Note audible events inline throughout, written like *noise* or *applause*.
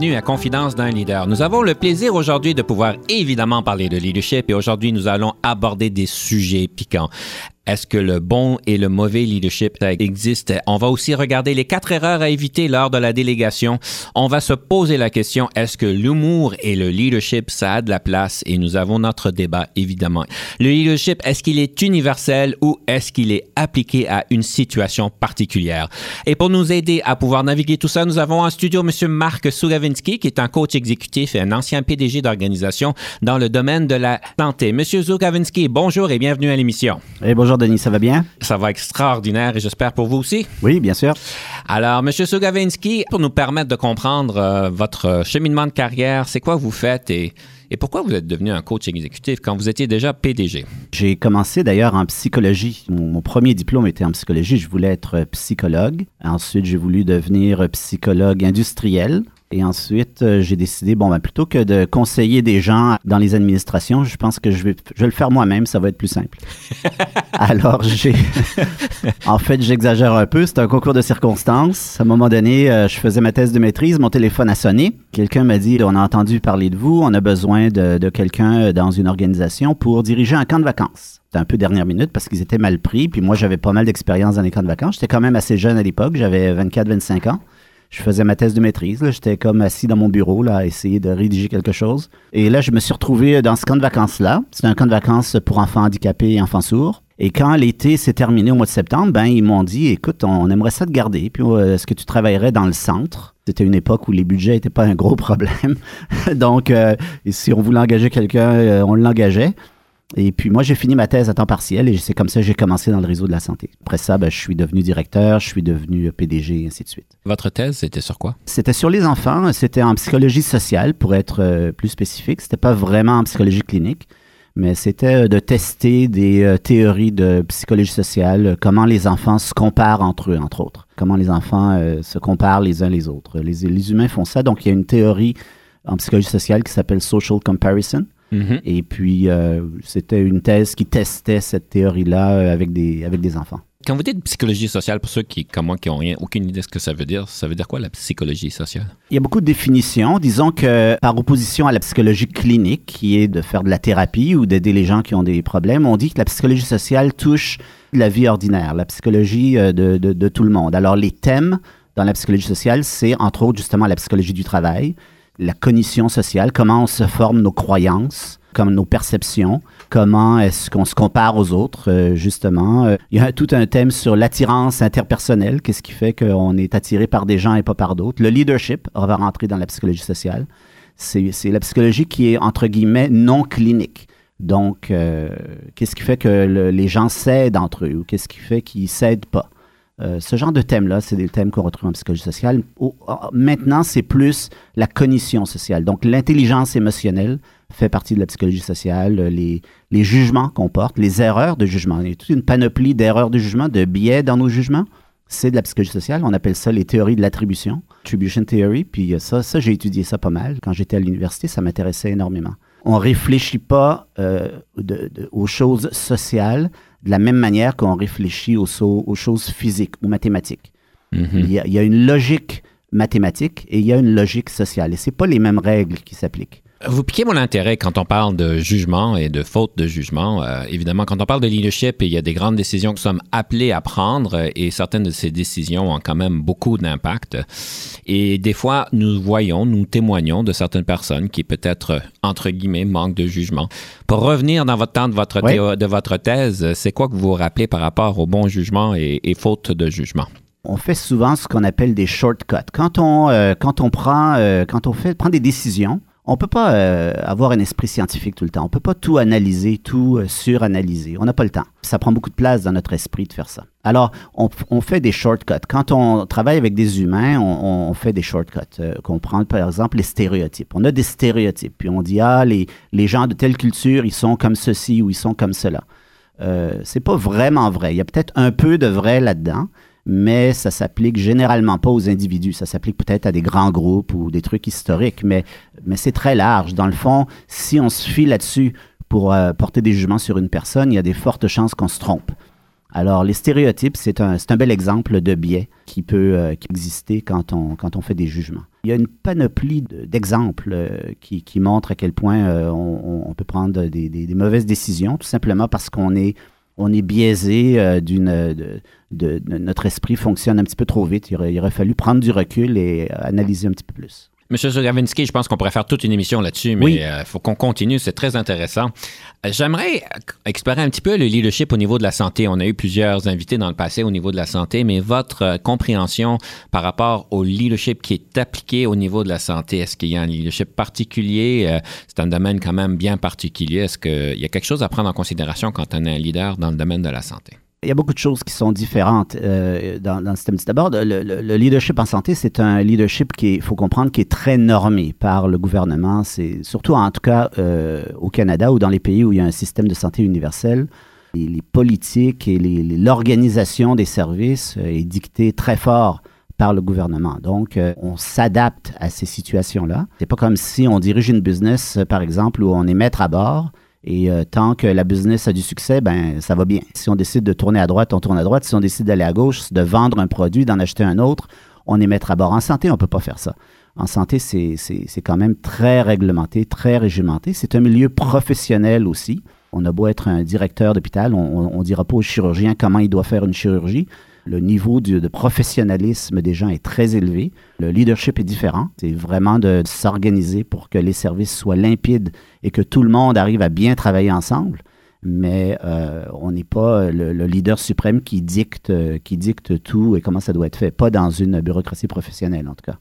Bienvenue à Confidence d'un leader. Nous avons le plaisir aujourd'hui de pouvoir évidemment parler de leadership et aujourd'hui nous allons aborder des sujets piquants. Est-ce que le bon et le mauvais leadership existe? On va aussi regarder les quatre erreurs à éviter lors de la délégation. On va se poser la question, est-ce que l'humour et le leadership, ça a de la place? Et nous avons notre débat, évidemment. Le leadership, est-ce qu'il est universel ou est-ce qu'il est appliqué à une situation particulière? Et pour nous aider à pouvoir naviguer tout ça, nous avons en studio M. Marc Sugavinsky, qui est un coach exécutif et un ancien PDG d'organisation dans le domaine de la santé. Monsieur Sugavinsky, bonjour et bienvenue à l'émission. Et bonjour Denis, ça va bien? Ça va extraordinaire et j'espère pour vous aussi. Oui, bien sûr. Alors, Monsieur Sugavinsky, pour nous permettre de comprendre euh, votre cheminement de carrière, c'est quoi vous faites et, et pourquoi vous êtes devenu un coach exécutif quand vous étiez déjà PDG? J'ai commencé d'ailleurs en psychologie. Mon, mon, premier diplôme était en psychologie. Je voulais être psychologue. Ensuite, j'ai voulu devenir psychologue industriel. Et ensuite, euh, j'ai décidé, bon, ben, plutôt que de conseiller des gens dans les administrations, je pense que je vais, je vais le faire moi-même, ça va être plus simple. *laughs* Alors, j'ai. *laughs* en fait, j'exagère un peu, c'est un concours de circonstances. À un moment donné, euh, je faisais ma thèse de maîtrise, mon téléphone a sonné. Quelqu'un m'a dit On a entendu parler de vous, on a besoin de, de quelqu'un dans une organisation pour diriger un camp de vacances. C'était un peu dernière minute parce qu'ils étaient mal pris. Puis moi, j'avais pas mal d'expérience dans les camps de vacances. J'étais quand même assez jeune à l'époque, j'avais 24-25 ans je faisais ma thèse de maîtrise. J'étais comme assis dans mon bureau là, à essayer de rédiger quelque chose. Et là, je me suis retrouvé dans ce camp de vacances-là. C'était un camp de vacances pour enfants handicapés et enfants sourds. Et quand l'été s'est terminé au mois de septembre, ben ils m'ont dit, écoute, on aimerait ça te garder. Puis est-ce que tu travaillerais dans le centre? C'était une époque où les budgets n'étaient pas un gros problème. *laughs* Donc, euh, si on voulait engager quelqu'un, euh, on l'engageait. Et puis moi, j'ai fini ma thèse à temps partiel et c'est comme ça que j'ai commencé dans le réseau de la santé. Après ça, ben, je suis devenu directeur, je suis devenu PDG, et ainsi de suite. Votre thèse, c'était sur quoi? C'était sur les enfants. C'était en psychologie sociale, pour être euh, plus spécifique. C'était pas vraiment en psychologie clinique, mais c'était euh, de tester des euh, théories de psychologie sociale, comment les enfants se comparent entre eux, entre autres. Comment les enfants se comparent les uns les autres. Les, les humains font ça. Donc, il y a une théorie en psychologie sociale qui s'appelle social comparison Mm-hmm. Et puis, euh, c'était une thèse qui testait cette théorie-là euh, avec, des, avec des enfants. Quand vous dites psychologie sociale, pour ceux qui, comme moi, qui n'ont aucune idée de ce que ça veut dire, ça veut dire quoi la psychologie sociale? Il y a beaucoup de définitions. Disons que par opposition à la psychologie clinique, qui est de faire de la thérapie ou d'aider les gens qui ont des problèmes, on dit que la psychologie sociale touche la vie ordinaire, la psychologie euh, de, de, de tout le monde. Alors les thèmes dans la psychologie sociale, c'est entre autres justement la psychologie du travail, la cognition sociale, comment on se forme nos croyances, comme nos perceptions, comment est-ce qu'on se compare aux autres, euh, justement. Euh, il y a tout un thème sur l'attirance interpersonnelle, qu'est-ce qui fait qu'on est attiré par des gens et pas par d'autres. Le leadership, on va rentrer dans la psychologie sociale. C'est la psychologie qui est, entre guillemets, non clinique. Donc, euh, qu'est-ce qui fait que les gens cèdent entre eux ou qu'est-ce qui fait qu'ils cèdent pas? Euh, ce genre de thèmes-là, c'est des thèmes qu'on retrouve en psychologie sociale. maintenant, c'est plus la cognition sociale. Donc, l'intelligence émotionnelle fait partie de la psychologie sociale. Les, les jugements qu'on porte, les erreurs de jugement. Il y a toute une panoplie d'erreurs de jugement, de biais dans nos jugements. C'est de la psychologie sociale. On appelle ça les théories de l'attribution, attribution theory. Puis ça, ça j'ai étudié ça pas mal. Quand j'étais à l'université, ça m'intéressait énormément. On réfléchit pas euh, aux choses sociales de la même manière qu'on réfléchit aux, aux, choses physiques ou mathématiques. Il, y a, il, y a, une logique mathématique et il y a une logique sociale. Et ce pas les mêmes règles qui s'appliquent. Vous piquez mon intérêt quand on parle de jugement et de faute de jugement. Euh, évidemment, quand on parle de leadership, il y a des grandes décisions que nous sommes appelés à prendre et certaines de ces décisions ont quand même beaucoup d'impact. Et des fois, nous voyons, nous témoignons de certaines personnes qui peut-être, entre guillemets, manquent de jugement. Pour revenir dans votre temps de votre, de votre thèse, c'est quoi que vous vous rappelez par rapport au bon jugement et, et faute de jugement? on fait souvent ce qu'on appelle des shortcuts. Quand on, euh, quand on, prend, euh, quand on fait, prend des décisions, On ne peut pas euh, avoir un esprit scientifique tout le temps. On ne peut pas tout analyser, tout euh, suranalyser. On n'a pas le temps. Ça prend beaucoup de place dans notre esprit de faire ça. Alors, on, fait des shortcuts. Quand on travaille avec des humains, on, fait des shortcuts. Euh, qu'on prend, par exemple, les stéréotypes. On a des stéréotypes. Puis on dit, ah, les, les gens de telle culture, ils sont comme ceci ou ils sont comme cela. Euh, c'est pas vraiment vrai. Il y a peut-être un peu de vrai là-dedans, mais ça s'applique généralement pas aux individus. Ça s'applique peut-être à des grands groupes ou des trucs historiques, mais, mais c'est très large. Dans le fond, si on se fie là-dessus pour euh, porter des jugements sur une personne, il y a des fortes chances qu'on se trompe. Alors, les stéréotypes, c'est un, un, bel exemple de biais qui peut euh, exister quand on, quand on fait des jugements. Il y a une panoplie d'exemples euh, qui, qui, montrent à quel point on, peut prendre des, des, mauvaises décisions, tout simplement parce qu'on est on est biaisé euh. De, notre esprit fonctionne un petit peu trop vite. Il aurait, il aurait, fallu prendre du recul et analyser un petit peu plus. Monsieur Zogavinsky, je pense qu'on pourrait faire toute une émission là-dessus, mais il euh, faut qu'on continue, c'est très intéressant. Euh, j'aimerais explorer un petit peu le leadership au niveau de la santé. On a eu plusieurs invités dans le passé au niveau de la santé, mais votre compréhension par rapport au leadership qui est appliqué au niveau de la santé, est-ce qu'il y a un leadership particulier? c'est un domaine quand même bien particulier. Est-ce qu'il y a quelque chose à prendre en considération quand on est un leader dans le domaine de la santé? Il y a beaucoup de choses qui sont différentes euh, dans, dans, ce système. D'abord, le, leadership en santé, c'est un leadership qui, il faut comprendre, qui est très normé par le gouvernement. C'est surtout, en tout cas, euh, au Canada ou dans les pays où il y a un système de santé universel. Les, politiques et l'organisation des services euh, est dictée très fort par le gouvernement. Donc, on s'adapte à ces situations-là. C'est pas comme si on dirige une business, par exemple, où on est maître à bord et euh, tant que la business a du succès, ben ça va bien. Si on décide de tourner à droite, on tourne à droite. Si on décide d'aller à gauche, de vendre un produit, d'en acheter un autre, on est mettre à bord. En santé, on ne peut pas faire ça. En santé, c'est quand même très réglementé, très régimenté. C'est un milieu professionnel aussi. On a beau être un directeur d'hôpital, on ne dira pas au chirurgien comment il doit faire une chirurgie. Le niveau de, professionnalisme des gens est très élevé. Le leadership est différent. C'est vraiment de, s'organiser pour que les services soient limpides et que tout le monde arrive à bien travailler ensemble. Mais euh, on n'est pas le, leader suprême qui dicte, qui dicte tout et comment ça doit être fait. Pas dans une bureaucratie professionnelle, en tout cas.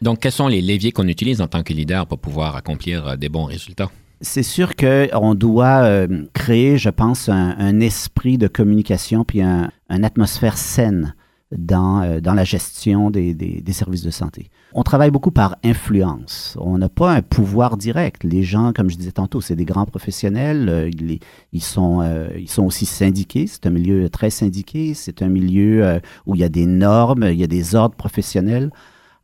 Donc, quels sont les leviers qu'on utilise en tant que leader pour pouvoir accomplir euh, des bons résultats? C'est sûr qu'on doit euh, créer, je pense, un, esprit de communication puis un, une atmosphère saine dans, euh, la gestion des, services de santé. On travaille beaucoup par influence. On n'a pas un pouvoir direct. Les gens, comme je disais tantôt, c'est des grands professionnels. Euh, ils, ils, sont, ils sont aussi syndiqués. C'est un milieu très syndiqué. C'est un milieu où il y a des normes, il y a des ordres professionnels.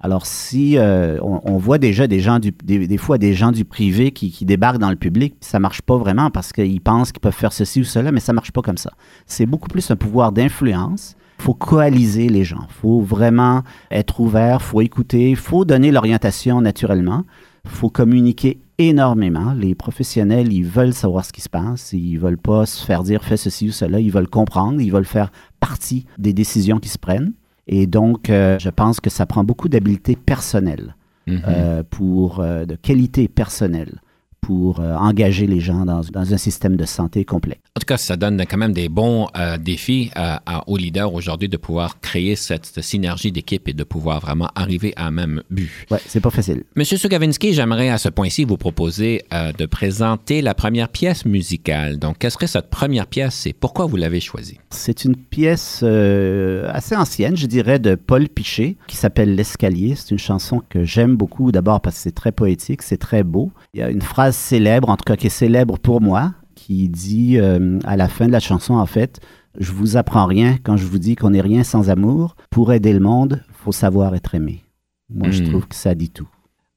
Alors, si euh, on, voit déjà des gens du, des, fois des gens du privé qui, débarquent dans le public, ça marche pas vraiment parce qu'ils pensent qu'ils peuvent faire ceci ou cela, mais ça marche pas comme ça. C'est beaucoup plus un pouvoir d'influence. Il faut coaliser les gens. Il faut vraiment être ouvert, il faut écouter, il faut donner l'orientation naturellement. Il faut communiquer énormément. Les professionnels, ils veulent savoir ce qui se passe. Ils veulent pas se faire dire fais ceci ou cela. Ils veulent comprendre. Ils veulent faire partie des décisions qui se prennent. Et donc, euh, je pense que ça prend beaucoup d'habileté personnelle, mm-hmm. euh, pour, euh, de qualité personnelle pour euh, engager les gens dans, dans, un système de santé complet. En tout cas, ça donne quand même des bons euh, défis à, aux leaders aujourd'hui de pouvoir créer cette, synergie d'équipe et de pouvoir vraiment arriver à un même but. Oui, c'est pas facile. Monsieur Sugavinsky, j'aimerais à ce point-ci vous proposer euh, de présenter la première pièce musicale. Donc, quelle serait cette première pièce et pourquoi vous l'avez choisie? C'est une pièce assez ancienne, je dirais, de Paul Piché qui s'appelle L'escalier. C'est une chanson que j'aime beaucoup, d'abord parce que c'est très poétique, c'est très beau. Il y a une phrase célèbre, en tout cas qui est célèbre pour moi, qui dit euh, à la fin de la chanson, en fait, je vous apprends rien quand je vous dis qu'on n'est rien sans amour. Pour aider le monde, faut savoir être aimé. Moi, je hmm. trouve que ça dit tout.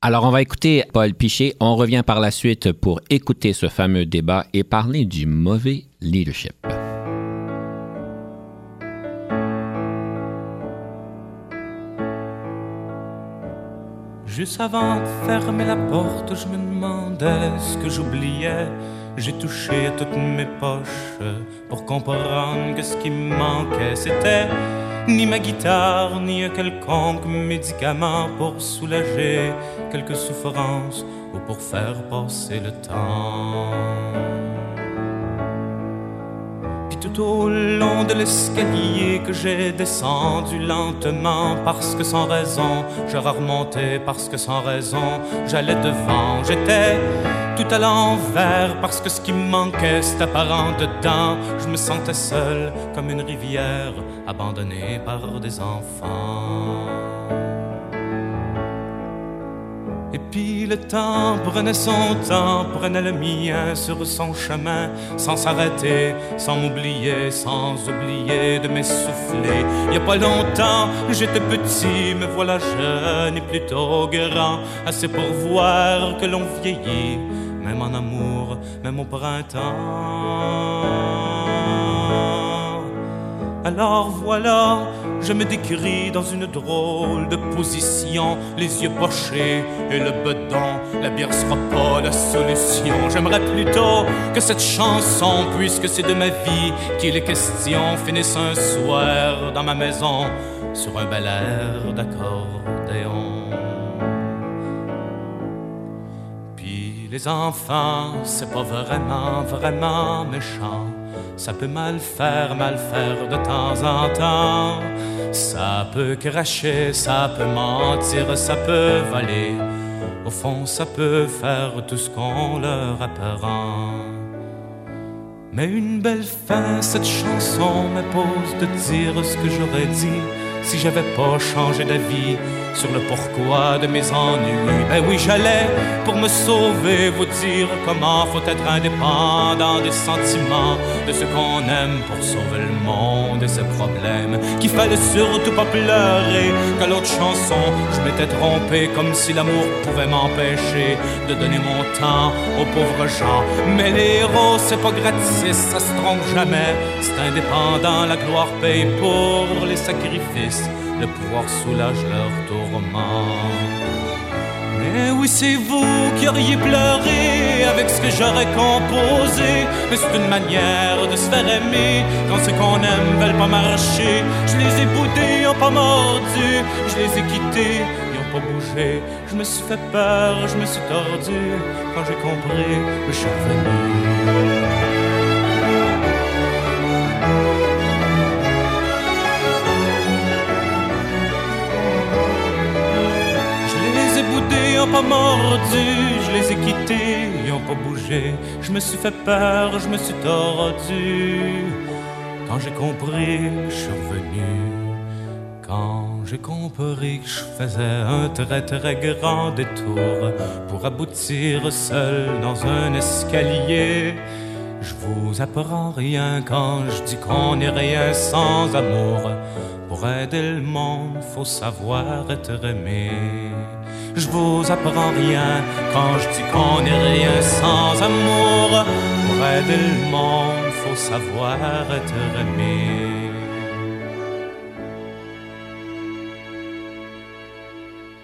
Alors, on va écouter Paul Piché. On revient par la suite pour écouter ce fameux débat et parler du mauvais leadership. Juste avant de fermer la porte, je me demandais ce que j'oubliais. J'ai touché à toutes mes poches pour comprendre que ce qui manquait, c'était ni ma guitare, ni un quelconque médicament pour soulager quelques souffrances ou pour faire passer le temps. Tout au long de l'escalier que j'ai descendu lentement parce que sans raison j'aurais remonté parce que sans raison j'allais devant. J'étais tout à l'envers parce que ce qui me manquait c'était apparent dedans. Je me sentais seul comme une rivière abandonnée par des enfants et puis le temps prenait son temps, prenait le mien sur son chemin, sans s'arrêter, sans m'oublier, sans oublier de m'essouffler. Il y a pas longtemps, j'étais petit, me voilà jeune et plutôt grand, assez pour voir que l'on vieillit, même en amour, même au printemps. Alors voilà, je me décris dans une drôle de position, les yeux pochés et le bedon. La bière sera pas la solution. J'aimerais plutôt que cette chanson, puisque c'est de ma vie qu'il est question, finisse un soir dans ma maison sur un bel air d'accordéon. Puis les enfants, c'est pas vraiment, vraiment méchant ça peut mal faire, mal faire de temps en temps. Ça peut cracher, ça peut mentir, ça peut voler. Au fond, ça peut faire tout ce qu'on leur apprend. Mais une belle fin, cette chanson m'impose de dire ce que j'aurais dit si j'avais pas changé d'avis sur le pourquoi de mes ennuis. Ben oui, j'allais pour me sauver vous dire comment faut être indépendant des sentiments de ce qu'on aime pour sauver le monde et ses problèmes. Qu'il fallait surtout pas pleurer qu'à l'autre chanson je m'étais trompé comme si l'amour pouvait m'empêcher de donner mon temps aux pauvres gens. Mais les héros c'est pas gratis, ça se trompe jamais. C'est indépendant, la gloire paye pour les sacrifices le pouvoir soulage leur tourment. Mais oui, c'est vous qui auriez pleuré avec ce que j'aurais composé. Mais c'est une manière de se faire aimer quand ce qu'on aime veulent pas marcher. Je les ai boudés, ils ont pas mordu. Je les ai quittés, ils ont pas bougé. Je me suis fait peur, je me suis tordu. Quand j'ai compris, je suis revenu. Ont pas mordu, je les ai quittés, ils ont pas bougé. Je me suis fait peur, je me suis tordu. Quand j'ai compris, je suis revenu. Quand j'ai compris que je faisais un très très grand détour pour aboutir seul dans un escalier. Je vous apprends rien quand je dis qu'on n'est rien sans amour. Pour aider le monde, faut savoir être aimé. Je vous apprends rien quand je dis qu'on n'est rien sans amour. Pour aider le monde, faut savoir être aimé.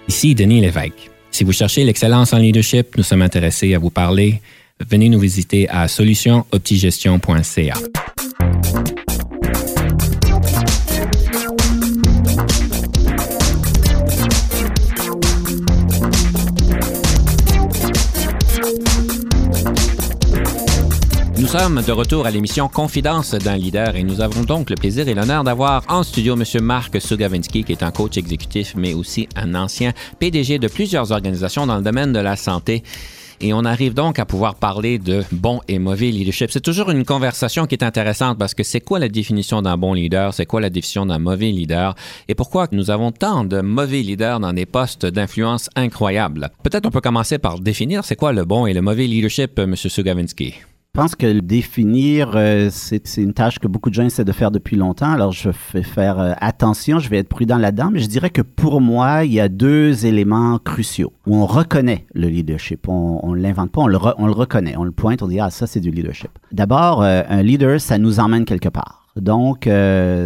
Ici Denis Lévesque. Si vous cherchez l'excellence en leadership, nous sommes intéressés à vous parler. Venez nous visiter à solutionoptigestion.ca. Nous sommes de retour à l'émission Confidence d'un leader et nous avons donc le plaisir et l'honneur d'avoir en studio M. Marc Sugavinsky, qui est un coach exécutif, mais aussi un ancien PDG de plusieurs organisations dans le domaine de la santé. Et on arrive donc à pouvoir parler de bon et mauvais leadership. C'est toujours une conversation qui est intéressante parce que c'est quoi la définition d'un bon leader? C'est quoi la définition d'un mauvais leader? Et pourquoi nous avons tant de mauvais leaders dans des postes d'influence incroyables? Peut-être on peut commencer par définir c'est quoi le bon et le mauvais leadership, M. Sugavinsky. Pense que le définir, euh, c'est une tâche que beaucoup de gens essaient de faire depuis longtemps. Alors, je vais faire euh, attention, je vais être prudent là-dedans, mais je dirais que pour moi, il y a deux éléments cruciaux où on reconnaît le leadership. On ne l'invente pas, on le, on le, reconnaît. On le pointe, on dit, ah, ça, c'est du leadership. D'abord, euh, un leader, ça nous emmène quelque part. Donc,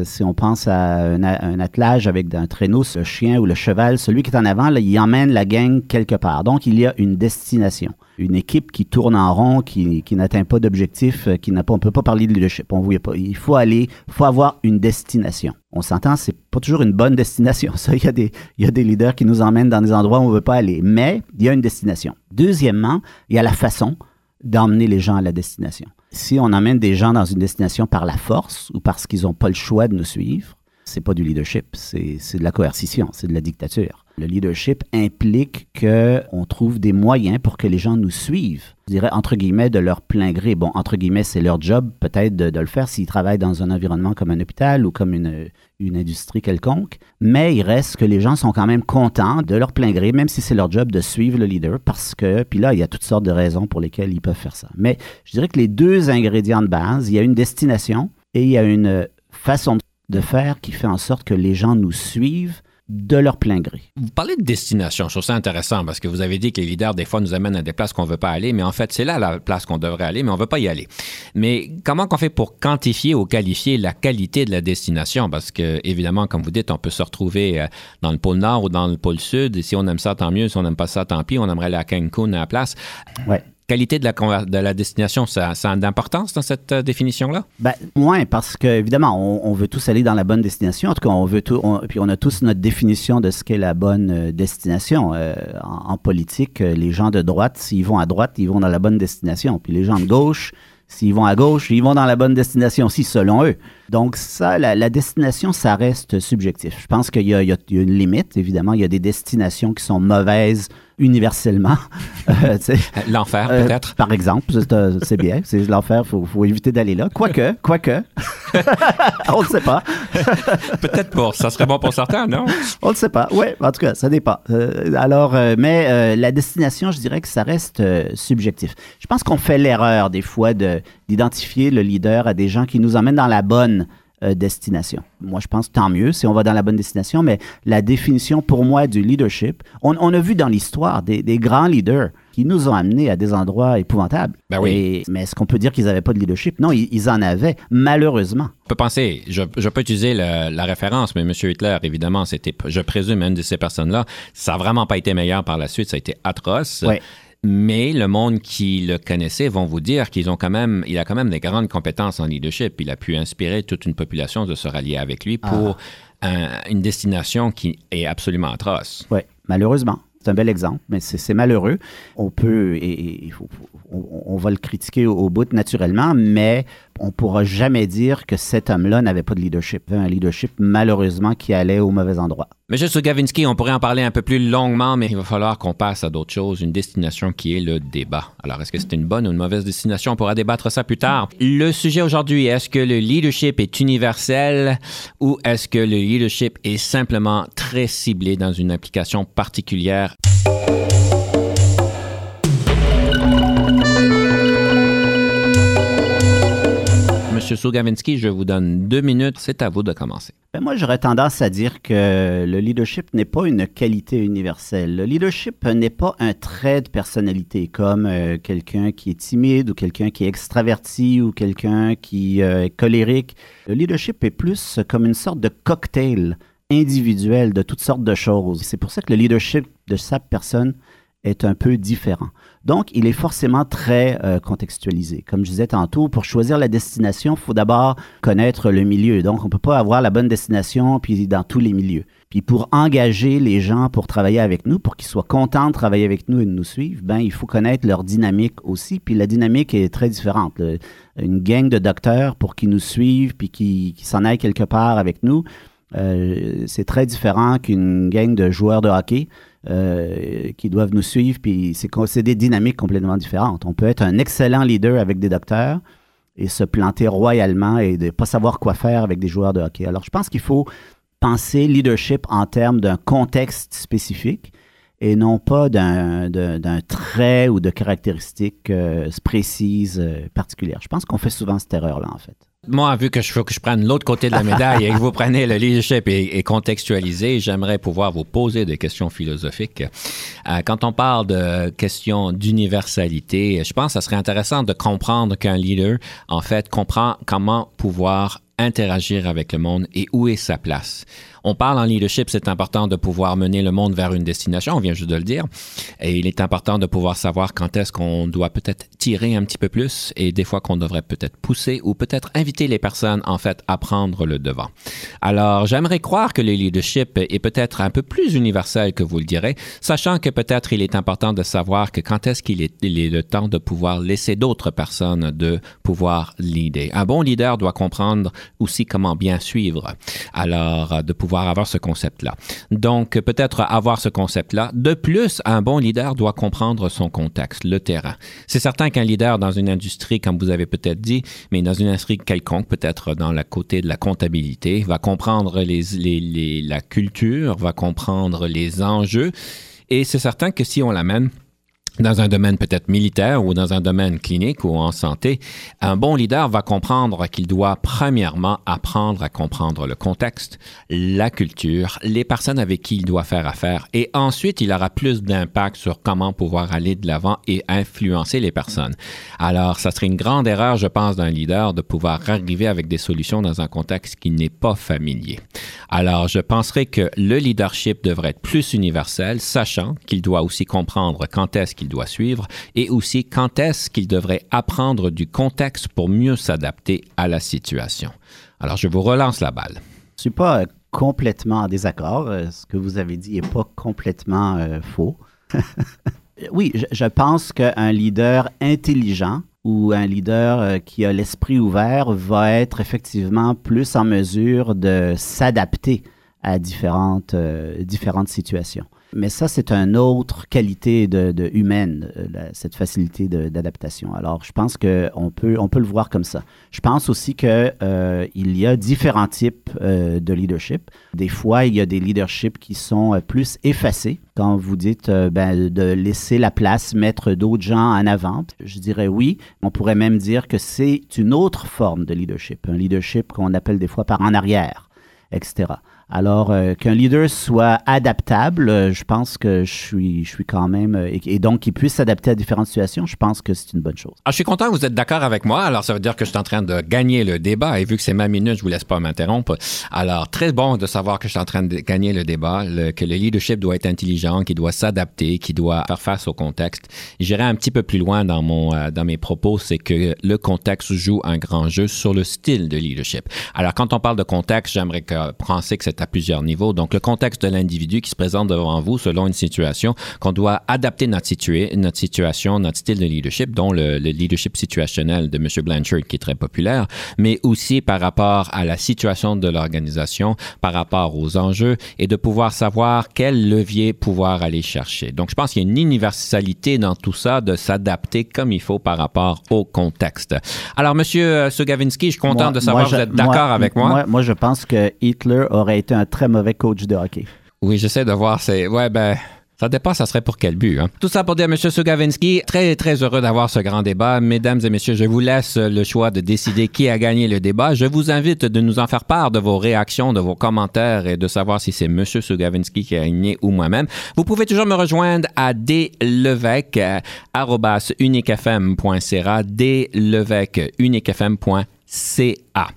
si on pense à un, attelage avec un traîneau, ce chien ou le cheval, celui qui est en avant, il emmène la gang quelque part. Donc, il y a une destination une équipe qui tourne en rond, qui, n'atteint pas d'objectif, euh, qui n'a pas, on peut pas parler de leadership. On pas. Il faut aller, faut avoir une destination. On s'entend, c'est pas toujours une bonne destination. Ça, il y a des, il y a des leaders qui nous emmènent dans des endroits où on veut pas aller. Mais il y a une destination. Deuxièmement, il y a la façon d'emmener les gens à la destination. Si on emmène des gens dans une destination par la force ou parce qu'ils n'ont pas le choix de nous suivre, c'est pas du leadership, c'est de la coercition, c'est de la dictature. Le leadership implique qu'on trouve des moyens pour que les gens nous suivent. Je dirais, entre guillemets, de leur plein gré. Bon, entre guillemets, c'est leur job peut-être de, le faire s'ils travaillent dans un environnement comme un hôpital ou comme une, une industrie quelconque. Mais il reste que les gens sont quand même contents de leur plein gré, même si c'est leur job de suivre le leader, parce que, puis là, il y a toutes sortes de raisons pour lesquelles ils peuvent faire ça. Mais je dirais que les deux ingrédients de base, il y a une destination et il y a une façon de de faire qui fait en sorte que les gens nous suivent de leur plein gré. Vous parlez de destination, je trouve ça intéressant parce que vous avez dit que les leaders, des fois, nous amènent à des places qu'on ne veut pas aller, mais en fait, c'est là la place qu'on devrait aller, mais on ne veut pas y aller. Mais comment qu'on fait pour quantifier ou qualifier la qualité de la destination? Parce que, évidemment, comme vous dites, on peut se retrouver euh, dans le pôle Nord ou dans le pôle Sud, et si on aime ça, tant mieux. Si on n'aime pas ça, tant pis. On aimerait aller à Cancun à la place. Ouais qualité de la, de la destination, ça, ça a d'importance dans cette euh, définition-là? Ben, moins, parce que évidemment, on, veut tous aller dans la bonne destination. En tout cas, on veut tout, puis on a tous notre définition de ce qu'est la bonne euh, destination. Euh, en, politique, les gens de droite, s'ils vont à droite, ils vont dans la bonne destination. Puis les gens de gauche, s'ils vont à gauche, ils vont dans la bonne destination aussi, selon eux. Donc ça, la, destination, ça reste subjectif. Je pense qu'il y, a une limite, évidemment. Il y a des destinations qui sont mauvaises universellement. *laughs* Euh, l'enfer, euh, peut-être. par exemple, c'est bien. *laughs* C'est l'enfer, il faut, éviter d'aller là. Quoique, quoique. *laughs* on ne sait pas. peut-être pour, ça serait bon pour certains, non? On ne sait pas. Oui, en tout cas, ça dépend. Euh, alors, mais la destination, je dirais que ça reste subjectif. Je pense qu'on fait l'erreur des fois d'identifier le leader à des gens qui nous emmènent dans la bonne euh, destination. Moi, je pense tant mieux si on va dans la bonne destination, mais la définition pour moi du leadership, on, a vu dans l'histoire des, grands leaders qui nous ont amenés à des endroits épouvantables. Ben oui. mais est-ce qu'on peut dire qu'ils n'avaient pas de leadership? Non, ils, en avaient, malheureusement. On peut penser, je, peux utiliser la, référence, mais M. Hitler, évidemment, c'était, je présume, une de ces personnes-là. Ça n'a vraiment pas été meilleur par la suite, ça a été atroce. Oui mais le monde qui le connaissait vont vous dire qu'ils ont quand même, il a quand même des grandes compétences en leadership. Il a pu inspirer toute une population de se rallier avec lui pour ah. une destination qui est absolument atroce. Oui, malheureusement. C'est un bel exemple, mais c'est malheureux. On peut, et, on, va le critiquer au, bout naturellement, mais on ne pourra jamais dire que cet homme-là n'avait pas de leadership. Un leadership, malheureusement, qui allait au mauvais endroit. Monsieur Sugavinsky, on pourrait en parler un peu plus longuement, mais il va falloir qu'on passe à d'autres choses, une destination qui est le débat. Alors, est-ce que c'est une bonne ou une mauvaise destination? On pourra débattre ça plus tard. Le sujet aujourd'hui, est-ce que le leadership est universel ou est-ce que le leadership est simplement très ciblé dans une application particulière? Monsieur Sougavinsky, je vous donne deux minutes. C'est à vous de commencer. Ben, moi, j'aurais tendance à dire que le leadership n'est pas une qualité universelle. Le leadership n'est pas un trait de personnalité comme euh, quelqu'un qui est timide ou quelqu'un qui est extraverti ou quelqu'un qui euh, est colérique. Le leadership est plus comme une sorte de cocktail individuel de toutes sortes de choses. C'est pour ça que le leadership de chaque personne est un peu différent. Donc, il est forcément très euh, contextualisé. Comme je disais tantôt, pour choisir la destination, il faut d'abord connaître le milieu. Donc, on ne peut pas avoir la bonne destination puis dans tous les milieux. Puis pour engager les gens pour travailler avec nous, pour qu'ils soient contents de travailler avec nous et de nous suivre, ben il faut connaître leur dynamique aussi. Puis la dynamique est très différente. une gang de docteurs pour qu'ils nous suivent puis qu'ils s'en aillent quelque part avec nous, euh, c'est très différent qu'une gang de joueurs de hockey euh, qui doivent nous suivre. Puis c'est des dynamiques complètement différentes. On peut être un excellent leader avec des docteurs et se planter royalement et ne pas savoir quoi faire avec des joueurs de hockey. Alors je pense qu'il faut penser leadership en termes d'un contexte spécifique et non pas d'un trait ou de caractéristiques euh, précises particulières. Je pense qu'on fait souvent cette erreur-là, en fait. Moi, vu que je faut que je prenne l'autre côté de la médaille et que vous prenez le leadership et, contextualisé, j'aimerais pouvoir vous poser des questions philosophiques. Euh, quand on parle de questions d'universalité, je pense que ça serait intéressant de comprendre qu'un leader, en fait, comprend comment pouvoir interagir avec le monde et où est sa place. On parle en leadership, c'est important de pouvoir mener le monde vers une destination, on vient juste de le dire. Et il est important de pouvoir savoir quand est-ce qu'on doit peut-être tirer un petit peu plus et des fois qu'on devrait peut-être pousser ou peut-être inviter les personnes, en fait, à prendre le devant. Alors, j'aimerais croire que le leadership est peut-être un peu plus universel que vous le direz, sachant que peut-être il est important de savoir que quand est-ce qu'il est, le temps de pouvoir laisser d'autres personnes de pouvoir leader. Un bon leader doit comprendre aussi comment bien suivre. Alors, de pouvoir avoir ce concept-là. Donc, peut-être avoir ce concept-là. De plus, un bon leader doit comprendre son contexte, le terrain. C'est certain qu'un leader dans une industrie, comme vous avez peut-être dit, mais dans une industrie quelconque, peut-être dans la côté de la comptabilité, va comprendre les, les, la culture, va comprendre les enjeux. Et c'est certain que si on l'amène dans un domaine peut-être militaire ou dans un domaine clinique ou en santé, un bon leader va comprendre qu'il doit premièrement apprendre à comprendre le contexte, la culture, les personnes avec qui il doit faire affaire et ensuite il aura plus d'impact sur comment pouvoir aller de l'avant et influencer les personnes. Alors, ça serait une grande erreur, je pense, d'un leader de pouvoir arriver avec des solutions dans un contexte qui n'est pas familier. Alors, je penserais que le leadership devrait être plus universel, sachant qu'il doit aussi comprendre quand est-ce qu'il doit suivre et aussi quand est-ce qu'il devrait apprendre du contexte pour mieux s'adapter à la situation. Alors, je vous relance la balle. Je ne suis pas euh, complètement en désaccord. Euh, ce que vous avez dit n'est pas complètement euh, faux. *laughs* oui, je, pense qu'un leader intelligent ou un leader qui a l'esprit ouvert va être effectivement plus en mesure de s'adapter à différentes, différentes situations. Mais ça, c'est une autre qualité humaine, euh, cette facilité d'adaptation. Alors, je pense qu'on peut, on peut le voir comme ça. Je pense aussi qu'il euh, y a différents types euh, de leadership. Des fois, il y a des leaderships qui sont plus effacés. Quand vous dites ben, de laisser la place, mettre d'autres gens en avant, je dirais oui. On pourrait même dire que c'est une autre forme de leadership, un leadership qu'on appelle des fois par en arrière, etc. Alors, euh, qu'un leader soit adaptable, euh, je pense que je suis, je suis quand même, euh, et, donc qu'il puisse s'adapter à différentes situations, je pense que c'est une bonne chose. Ah, je suis content que vous êtes d'accord avec moi. Alors, ça veut dire que je suis en train de gagner le débat. Et vu que c'est ma minute, je vous laisse pas m'interrompre. Alors, très bon de savoir que je suis en train de gagner le débat, que le leadership doit être intelligent, qu'il doit s'adapter, qu'il doit faire face au contexte. J'irai un petit peu plus loin dans, mon, dans mes propos, c'est que le contexte joue un grand jeu sur le style de leadership. Alors, quand on parle de contexte, j'aimerais penser que c'est à plusieurs niveaux. Donc, le contexte de l'individu qui se présente devant vous selon une situation, qu'on doit adapter notre, notre situation, notre style de leadership, dont le, leadership situationnel de M. Blanchard, qui est très populaire, mais aussi par rapport à la situation de l'organisation, par rapport aux enjeux, et de pouvoir savoir quel levier pouvoir aller chercher. Donc, je pense qu'il y a une universalité dans tout ça, de s'adapter comme il faut par rapport au contexte. Alors, M. Sugavinsky, je suis content de savoir que vous êtes d'accord avec moi. moi. Moi, je pense que Hitler aurait été un très mauvais coach de hockey. Oui, j'essaie de voir. C'est ouais, ben. Ça dépend, ça serait pour quel but. Hein? Tout ça pour dire, M. Sugavinsky, très, très heureux d'avoir ce grand débat. Mesdames et messieurs, je vous laisse le choix de décider qui a gagné le débat. Je vous invite de nous en faire part de vos réactions, de vos commentaires et de savoir si c'est M. Sugavinsky qui a gagné ou moi-même. Vous pouvez toujours me rejoindre à dlevec.ca, dlevec.unicfm.ca.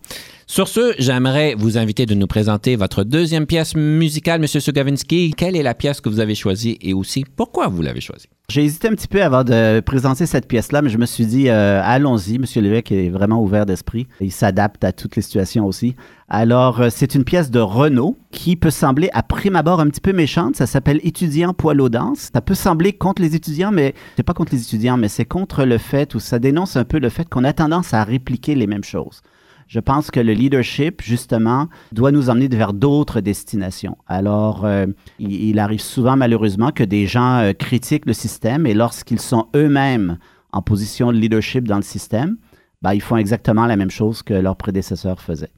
Sur ce, j'aimerais vous inviter de nous présenter votre deuxième pièce musicale, M. Sugavinsky. Quelle est la pièce que vous avez choisie et aussi pourquoi vous l'avez choisie? J'ai hésité un petit peu avant de présenter cette pièce-là, mais je me suis dit, euh, allons-y. M. Lévesque est vraiment ouvert d'esprit. Il s'adapte à toutes les situations aussi. Alors, euh, c'est une pièce de Renault qui peut sembler à prime abord un petit peu méchante. Ça s'appelle Étudiant poil aux danses. Ça peut sembler contre les étudiants, mais c'est pas contre les étudiants, mais c'est contre le fait, ou ça dénonce un peu le fait qu'on a tendance à répliquer les mêmes choses. Je pense que le leadership, justement, doit nous emmener vers d'autres destinations. Alors, euh, il, arrive souvent, malheureusement, que des gens euh, critiquent le système et lorsqu'ils sont eux-mêmes en position de leadership dans le système, ben, ils font exactement la même chose que leurs prédécesseurs faisaient.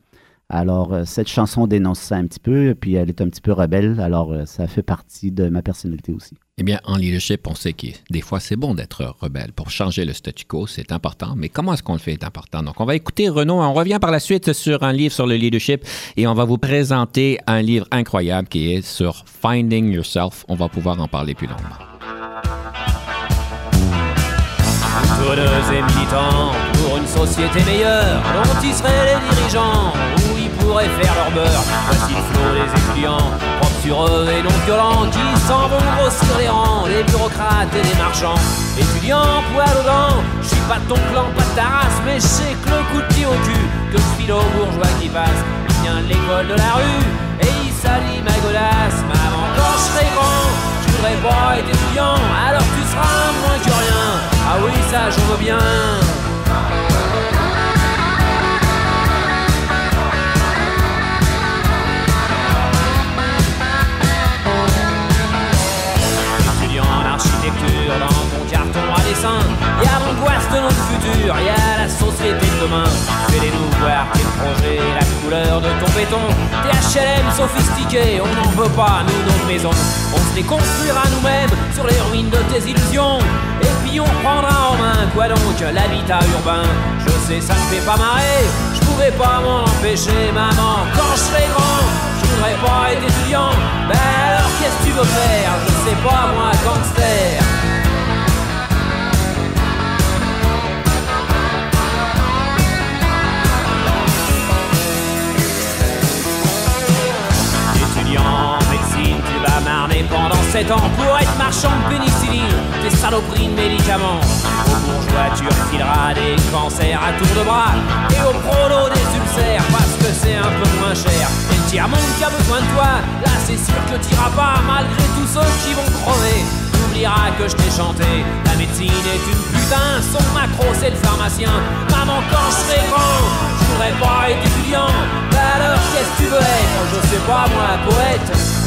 Alors, euh, cette chanson dénonce ça un petit peu, puis elle est un petit peu rebelle, alors euh, ça fait partie de ma personnalité aussi. Eh bien, en leadership, on sait que des fois, c'est bon d'être rebelle. Pour changer le statu quo, c'est important, mais comment est-ce qu'on le fait est important? Donc, on va écouter Renaud, on revient par la suite sur un livre sur le leadership et on va vous présenter un livre incroyable qui est sur Finding Yourself. On va pouvoir en parler plus longuement. militants pour une société meilleure dont ils seraient les dirigeants pourraient faire leur beurre. Voici le flot des étudiants, propres sur eux et non violents, qui s'en vont grossir les rangs, les bureaucrates et les marchands. Étudiants, poil aux dents, je suis pas ton clan, pas ta race, mais je sais que le coup de pied au cul que je file aux bourgeois qui passent, il vient de l'école de la rue et il salit ma godasse. Maman, quand je serai grand, je voudrais pas être étudiant, alors tu seras moins que rien. Ah oui, ça je veux bien. Dans mon carton à dessin. Y a l'angoisse de notre futur, y a la société de demain. Fais-les-nous voir tes projets, la couleur de ton béton. Tes HLM sophistiqués, on n'en veut pas, nous, nos maisons. On se les construira nous-mêmes sur les ruines de tes illusions. Et puis on prendra en main, quoi donc, l'habitat urbain. Je sais, ça me fait pas marrer, je pouvais pas m'en empêcher, maman. Quand je serai grand, je voudrais pas être étudiant. Ben alors qu'est-ce que tu veux faire? Je sais pas moi, gangster. Marner pendant 7 ans pour être marchand de pénicilline, des saloperies de médicaments. Aux bourgeois, tu refileras des cancers à tour de bras et au prolo des ulcères parce que c'est un peu moins cher. Et le tiers-monde qui a besoin de toi, là c'est sûr que t'iras pas malgré tous ceux qui vont crever. T'oublieras que je t'ai chanté, la médecine est une putain, son macro c'est le pharmacien. Maman, quand je serai grand, je voudrais pas être étudiant. Bah alors, qu'est-ce que tu veux être? Je sais pas moi, poète.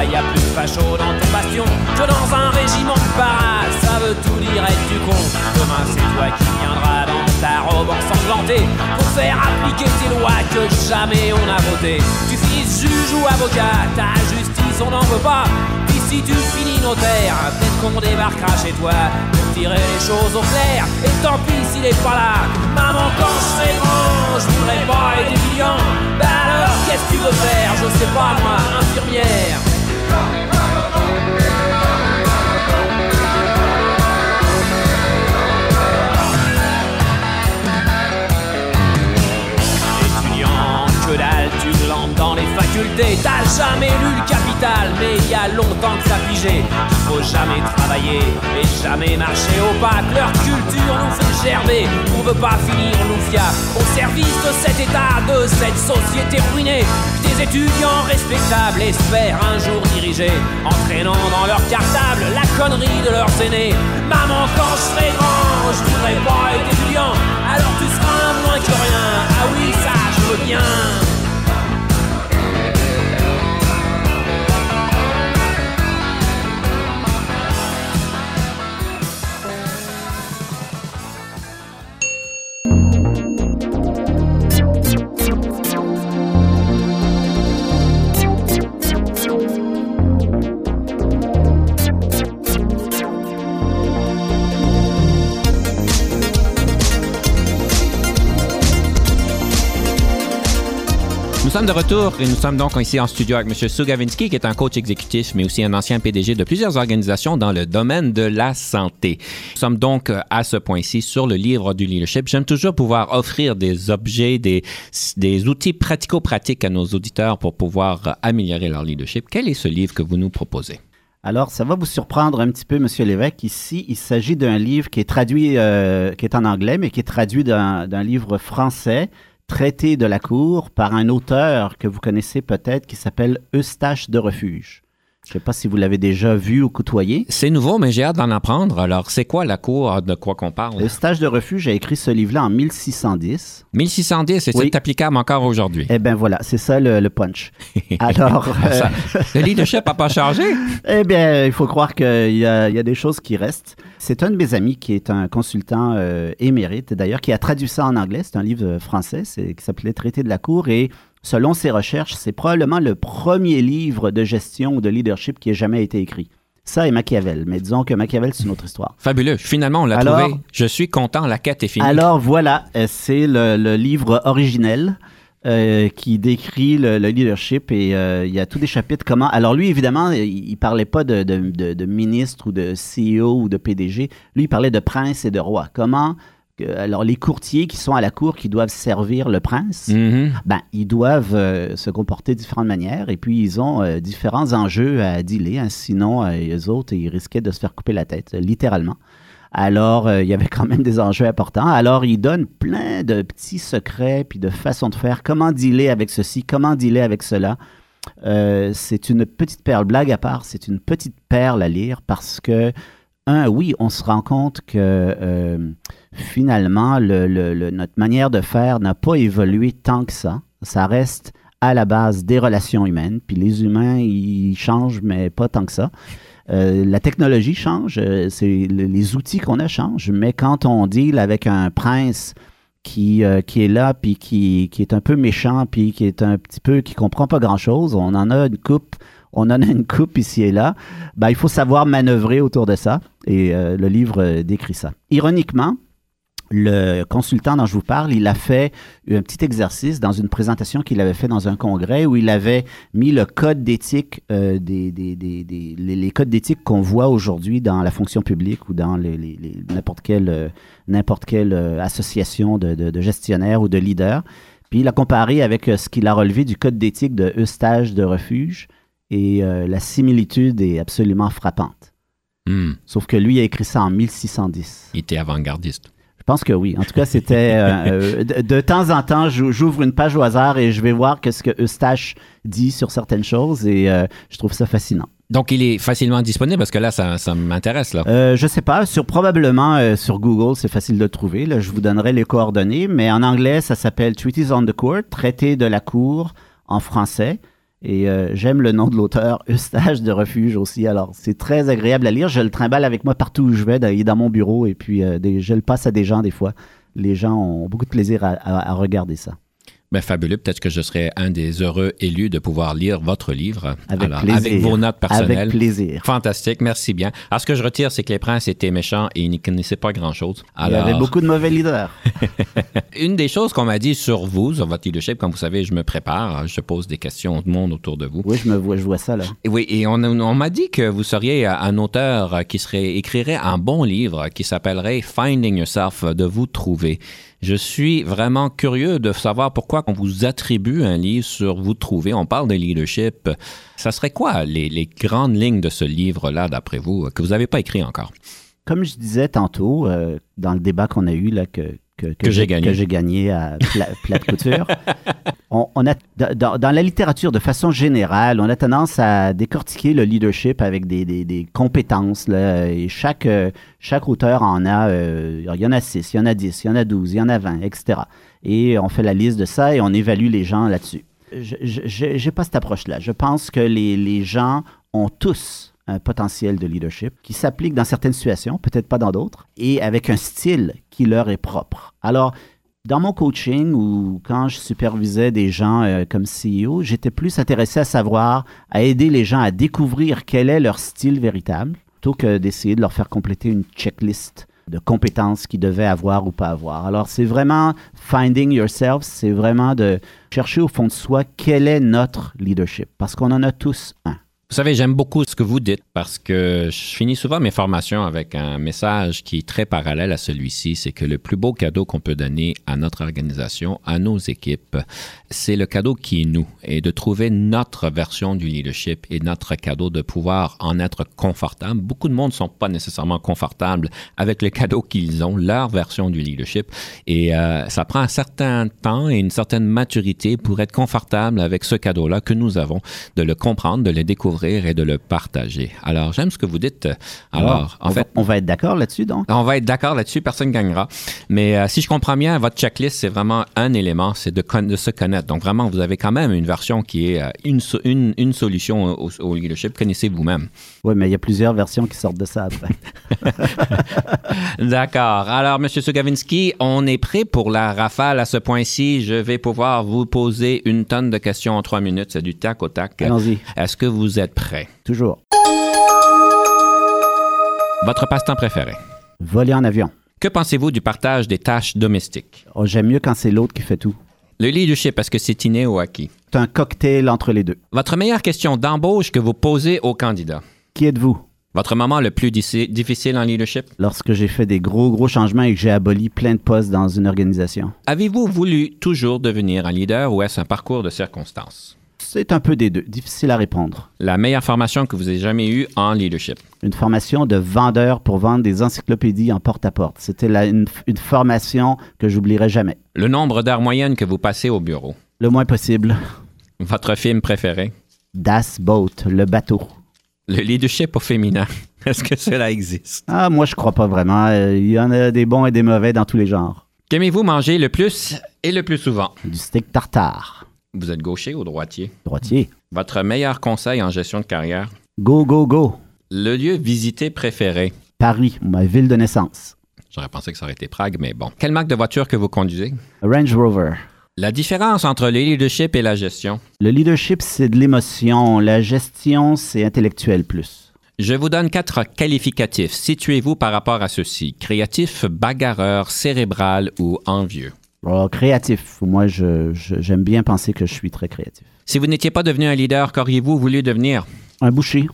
Droit, y a plus de facho dans ton bastion que dans un régiment de paras. Ça veut tout dire être du con. Demain, c'est toi qui viendras dans ta robe ensanglantée pour faire appliquer tes lois que jamais on a votées. Tu finis juge ou avocat, ta justice on n'en veut pas. Puis si tu finis notaire, peut-être qu'on débarquera chez toi pour tirer les choses au clair. Et tant pis s'il est pas là. Maman, quand je serai grand, je voudrais pas être étudiant. Bah alors, qu'est-ce que tu veux faire? Je sais pas moi, infirmière. T'as jamais lu le capital, mais il y a longtemps que ça figé. Il faut jamais travailler et jamais marcher au pas. Leur culture nous fait gerber. On veut pas finir l'oufia au service de cet état, de cette société ruinée. Des étudiants respectables espèrent un jour diriger, entraînant dans leur cartable la connerie de leurs aînés. Maman, quand je serai grand, je voudrais pas être étudiant. Alors tu seras moins que rien. Ah oui, ça, je veux bien. Sommes de retour et nous sommes donc ici en studio avec M. Sugavinsky, qui est un coach exécutif, mais aussi un ancien PDG de plusieurs organisations dans le domaine de la santé. Nous sommes donc euh, à ce point-ci sur le livre du leadership. J'aime toujours pouvoir offrir des objets, des, des outils pratico-pratiques à nos auditeurs pour pouvoir euh, améliorer leur leadership. Quel est ce livre que vous nous proposez? Alors, ça va vous surprendre un petit peu, Monsieur l'évêque. Ici, il s'agit d'un livre qui est traduit, euh, qui est en anglais, mais qui est traduit d'un d'un livre français, traité de la cour, par un auteur que vous connaissez peut-être, qui s'appelle Eustache de Refuge. Je ne sais pas si vous l'avez déjà vu ou côtoyé. C'est nouveau, mais j'ai hâte d'en apprendre. Alors, c'est quoi la cour de quoi qu'on parle? Eustache de Refuge a écrit ce livre-là en 1610. 1610, et Oui. c'est applicable encore aujourd'hui? Eh bien voilà, c'est ça le, le punch. *laughs* Alors, euh, Ça- le leadership n'a pas changé? *laughs* Eh bien, il faut croire qu'il y, a il y a des choses qui restent. C'est un de mes amis qui est un consultant euh, émérite, d'ailleurs, qui a traduit ça en anglais. C'est un livre euh, français qui s'appelait Traité de la Cour. Et selon ses recherches, c'est probablement le premier livre de gestion ou de leadership qui ait jamais été écrit. Ça et Machiavel. Mais disons que Machiavel, c'est une autre histoire. Fabuleux. Finalement, on l'a Alors- trouvé. Je suis content, la quête est finie. Alors voilà, euh, c'est le, le livre originel euh, qui décrit le, le leadership et euh, il y a tous des chapitres comment. Alors lui, évidemment, il, il parlait pas de, de, de- de ministre ou de CEO ou de PDG. Lui, il parlait de prince et de roi. Comment alors les courtiers qui sont à la cour, qui doivent servir le prince, Mhm. ben, ils doivent euh, se comporter de différentes manières et puis ils ont euh, différents enjeux à dealer. hein. sinon, euh, eux autres, ils risquaient de se faire couper la tête, littéralement. Alors, euh, il y avait quand même des enjeux importants. Alors, ils donnent plein de petits secrets puis de façons de faire. Comment dealer avec ceci, comment dealer avec cela? C'est une petite perle, blague à part, c'est une petite perle à lire parce que, un, oui, on se rend compte que finalement, le- le- le- notre manière de faire n'a pas évolué tant que ça. Ça reste à la base des relations humaines, puis les humains, ils changent, mais pas tant que ça. Euh, la technologie change, euh, c'est le- les outils qu'on a changent, mais quand on deal avec un prince qui, euh, qui est là, puis qui, qui est un peu méchant, puis qui est un petit peu, qui comprend pas grand-chose, on en a une coupe, on en a une coupe ici et là, ben, il faut savoir manœuvrer autour de ça, et le livre décrit ça. Ironiquement, le consultant dont je vous parle, il a fait un petit exercice dans une présentation qu'il avait fait dans un congrès où il avait mis le code d'éthique, euh, des, des- des- des- les, codes d'éthique qu'on voit aujourd'hui dans la fonction publique ou dans les- les- les- n'importe quelle, euh, n'importe quelle euh, association de, de- de gestionnaires ou de leaders. Puis il a comparé avec ce qu'il a relevé du code d'éthique de Eustache de Refuge et la similitude est absolument frappante. Hmm. Sauf que lui a écrit ça en 1610. Il était avant-gardiste. Je pense que oui. En tout cas, c'était euh, euh, de, de temps en temps, j'ou- j'ouvre une page au hasard et je vais voir qu'est-ce que Eustache dit sur certaines choses et euh, je trouve ça fascinant. Donc, il est facilement disponible parce que là, ça, ça m'intéresse. là. Euh, je sais pas, sur probablement euh, sur Google, c'est facile de le trouver. Là, je vous donnerai les coordonnées, mais en anglais, ça s'appelle Treaties on the Court, traité de la cour en français. Et euh, j'aime le nom de l'auteur, *laughs* Eustache de Refuge aussi. Alors, c'est très agréable à lire. Je le trimballe avec moi partout où je vais. Il dans mon bureau et puis euh, je le passe à des gens des fois. Les gens ont beaucoup de plaisir à regarder ça. Ben, fabuleux. Peut-être que je serai un des heureux élus de pouvoir lire votre livre. Avec Alors, plaisir. Avec vos notes personnelles. Avec plaisir. Fantastique, merci bien. Alors, ce que je retire, c'est que les princes étaient méchants et ils n'y connaissaient pas grand-chose. Il y Alors, avait beaucoup de mauvais leaders. *laughs* une des choses qu'on m'a dit sur vous, sur votre leadership, comme vous savez, je me prépare, je pose des questions au monde autour de vous. Oui, je me vois, je vois ça là. Et Oui, et on, on m'a dit que vous seriez un auteur qui serait écrirait un bon livre qui s'appellerait Finding Yourself, de vous trouver. Je suis vraiment curieux de savoir pourquoi on vous attribue un livre sur vous trouver. On parle de leadership. Ça serait quoi les, grandes lignes de ce livre-là, d'après vous, que vous n'avez pas écrit encore? Comme je disais tantôt, euh, dans le débat qu'on a eu, là, que, que, Que j'ai gagné. que j'ai gagné à pla- plate couture, *laughs* on, on a, dans, dans la littérature, de façon générale, on a tendance à décortiquer le leadership avec des, des- des compétences. Là, et chaque, euh, chaque auteur en a, euh, il y en a 6, il y en a 10, il y en a 12, il y en a 20, etc. Et on fait la liste de ça et on évalue les gens là-dessus. Je n'ai pas cette approche-là. Je pense que les, les gens ont tous un potentiel de leadership qui s'applique dans certaines situations, peut-être pas dans d'autres, et avec un style qui leur est propre. Alors, dans mon coaching ou quand je supervisais des gens euh, comme CEO, j'étais plus intéressé à savoir, à aider les gens à découvrir quel est leur style véritable, plutôt que d'essayer de leur faire compléter une checklist de compétences qu'ils devaient avoir ou pas avoir. Alors, c'est vraiment finding yourself, c'est vraiment de chercher au fond de soi quel est notre leadership, parce qu'on en a tous un. Vous savez, j'aime beaucoup ce que vous dites parce que je finis souvent mes formations avec un message qui est très parallèle à celui-ci. C'est que le plus beau cadeau qu'on peut donner à notre organisation, à nos équipes, c'est le cadeau qui est nous et de trouver notre version du leadership et notre cadeau de pouvoir en être confortable. Beaucoup de monde ne sont pas nécessairement confortables avec le cadeau qu'ils ont, leur version du leadership. Et euh, ça prend un certain temps et une certaine maturité pour être confortable avec ce cadeau-là que nous avons, de le comprendre, de le découvrir et de le partager. Alors, j'aime ce que vous dites. Alors, en on, fait, va, on va être d'accord là-dessus, donc? on va être d'accord là-dessus, personne ne gagnera. Mais euh, si je comprends bien, votre checklist, c'est vraiment un élément, c'est de, se connaître. Donc vraiment, vous avez quand même une version qui est euh, une, so- une, une solution au, au leadership. Connaissez vous-même. Oui, mais il y a plusieurs versions qui sortent de ça après. *laughs* D'accord. Alors, M. Sugavinsky, on est prêt pour la rafale à ce point-ci. Je vais pouvoir vous poser une tonne de questions en trois minutes. C'est du tac au tac. Allons-y, Est-ce que vous êtes prêt? toujours. Votre passe-temps préféré? Voler en avion. Que pensez-vous du partage des tâches domestiques? Oh, J'aime mieux quand c'est l'autre qui fait tout. Le leadership, est-ce que c'est inné ou acquis? C'est un cocktail entre les deux. Votre meilleure question d'embauche que vous posez aux candidats? Qui êtes-vous? Votre moment le plus difficile en leadership? Lorsque j'ai fait des gros, gros changements et que j'ai aboli plein de postes dans une organisation. Avez-vous voulu toujours devenir un leader ou est-ce un parcours de circonstances? C'est un peu des deux. Difficile à répondre. La meilleure formation que vous ayez jamais eue en leadership? Une formation de vendeur pour vendre des encyclopédies en porte-à-porte. C'était une, une formation que j'oublierai jamais. Le nombre d'heures moyennes que vous passez au bureau? Le moins possible. Votre film préféré? Das Boat, le bateau. Le leadership au féminin. *laughs* Est-ce que cela existe? Ah, moi, je crois pas vraiment. Euh, Il y en a des bons et des mauvais dans tous les genres. Qu'aimez-vous manger le plus et le plus souvent? Du steak tartare. Vous êtes gaucher ou droitier? Droitier. Votre meilleur conseil en gestion de carrière? Go, go, go. Le lieu visité préféré? Paris, ma ville de naissance. J'aurais pensé que ça aurait été Prague, mais bon. Quelle marque de voiture que vous conduisez? Range Rover. La différence entre le leadership et la gestion? Le leadership, c'est de l'émotion. La gestion, c'est intellectuel plus. Je vous donne quatre qualificatifs. Situez-vous par rapport à ceux-ci. Créatif, bagarreur, cérébral ou envieux? Oh, créatif. Moi, je- je- j'aime bien penser que je suis très créatif. Si vous n'étiez pas devenu un leader, qu'auriez-vous voulu devenir? Un boucher.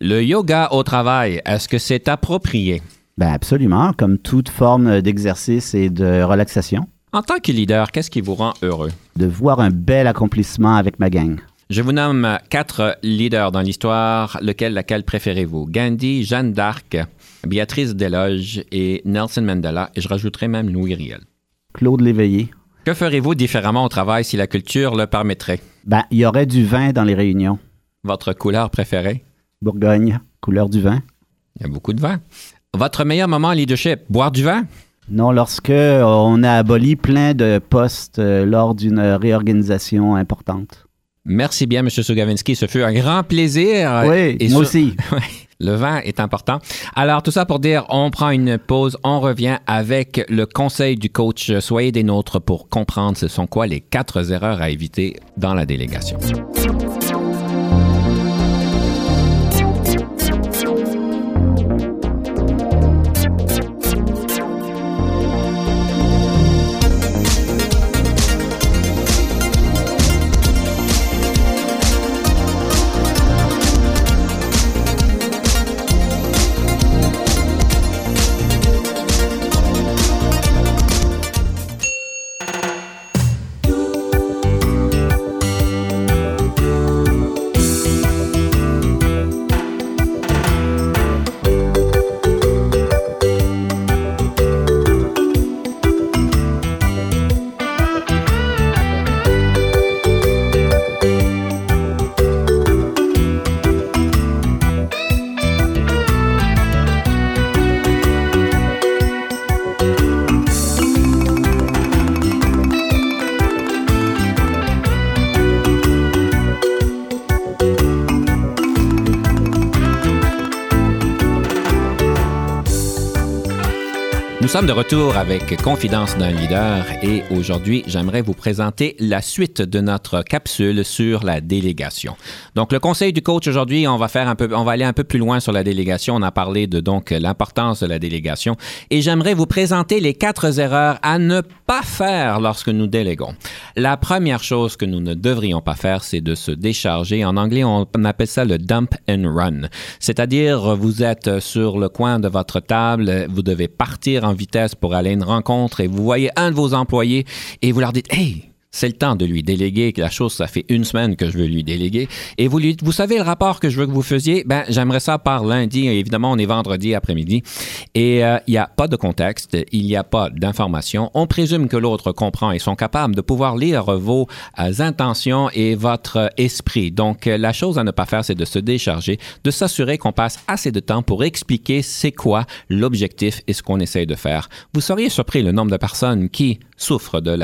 Le yoga au travail, est-ce que c'est approprié? Ben absolument, comme toute forme d'exercice et de relaxation. En tant que leader, qu'est-ce qui vous rend heureux? De voir un bel accomplissement avec ma gang. Je vous nomme quatre leaders dans l'histoire. Lequel, laquelle préférez-vous? Gandhi, Jeanne d'Arc, Béatrice Desloges et Nelson Mandela. Et je rajouterai même Louis Riel. Claude Léveillé. Que ferez-vous différemment au travail si la culture le permettrait? Ben, il y aurait du vin dans les réunions. Votre couleur préférée? Bourgogne, couleur du vin. Il y a beaucoup de vin. Votre meilleur moment en leadership? Boire du vin? Non, lorsque euh, on a aboli plein de postes euh, lors d'une réorganisation importante. Merci bien, M. Sugavinsky. Ce fut un grand plaisir. oui, Et moi sur- aussi. *laughs* Le vin est important. Alors, tout ça pour dire, on prend une pause, on revient avec le conseil du coach. Soyez des nôtres pour comprendre ce sont quoi les quatre erreurs à éviter dans la délégation. De retour avec Confidence d'un leader et aujourd'hui, j'aimerais vous présenter la suite de notre capsule sur la délégation. Donc, le conseil du coach aujourd'hui, on va faire un peu, on va aller un peu plus loin sur la délégation. On a parlé de donc l'importance de la délégation et j'aimerais vous présenter les quatre erreurs à ne pas faire lorsque nous déléguons. La première chose que nous ne devrions pas faire, c'est de se décharger. En anglais, on appelle ça le dump and run. C'est-à-dire, vous êtes sur le coin de votre table, vous devez partir en vitesse pour aller à une rencontre et vous voyez un de vos employés et vous leur dites, hey, c'est le temps de lui déléguer la chose. Ça fait une semaine que je veux lui déléguer. Et vous lui vous savez le rapport que je veux que vous faisiez? Ben, j'aimerais ça par lundi. Évidemment, on est vendredi après-midi. Et euh, il n'y a pas de contexte. Il n'y a pas d'information. On présume que l'autre comprend et sont capables de pouvoir lire vos euh, intentions et votre euh, esprit. Donc, la chose à ne pas faire, c'est de se décharger, de s'assurer qu'on passe assez de temps pour expliquer c'est quoi l'objectif et ce qu'on essaye de faire. Vous seriez surpris le nombre de personnes qui souffrent de,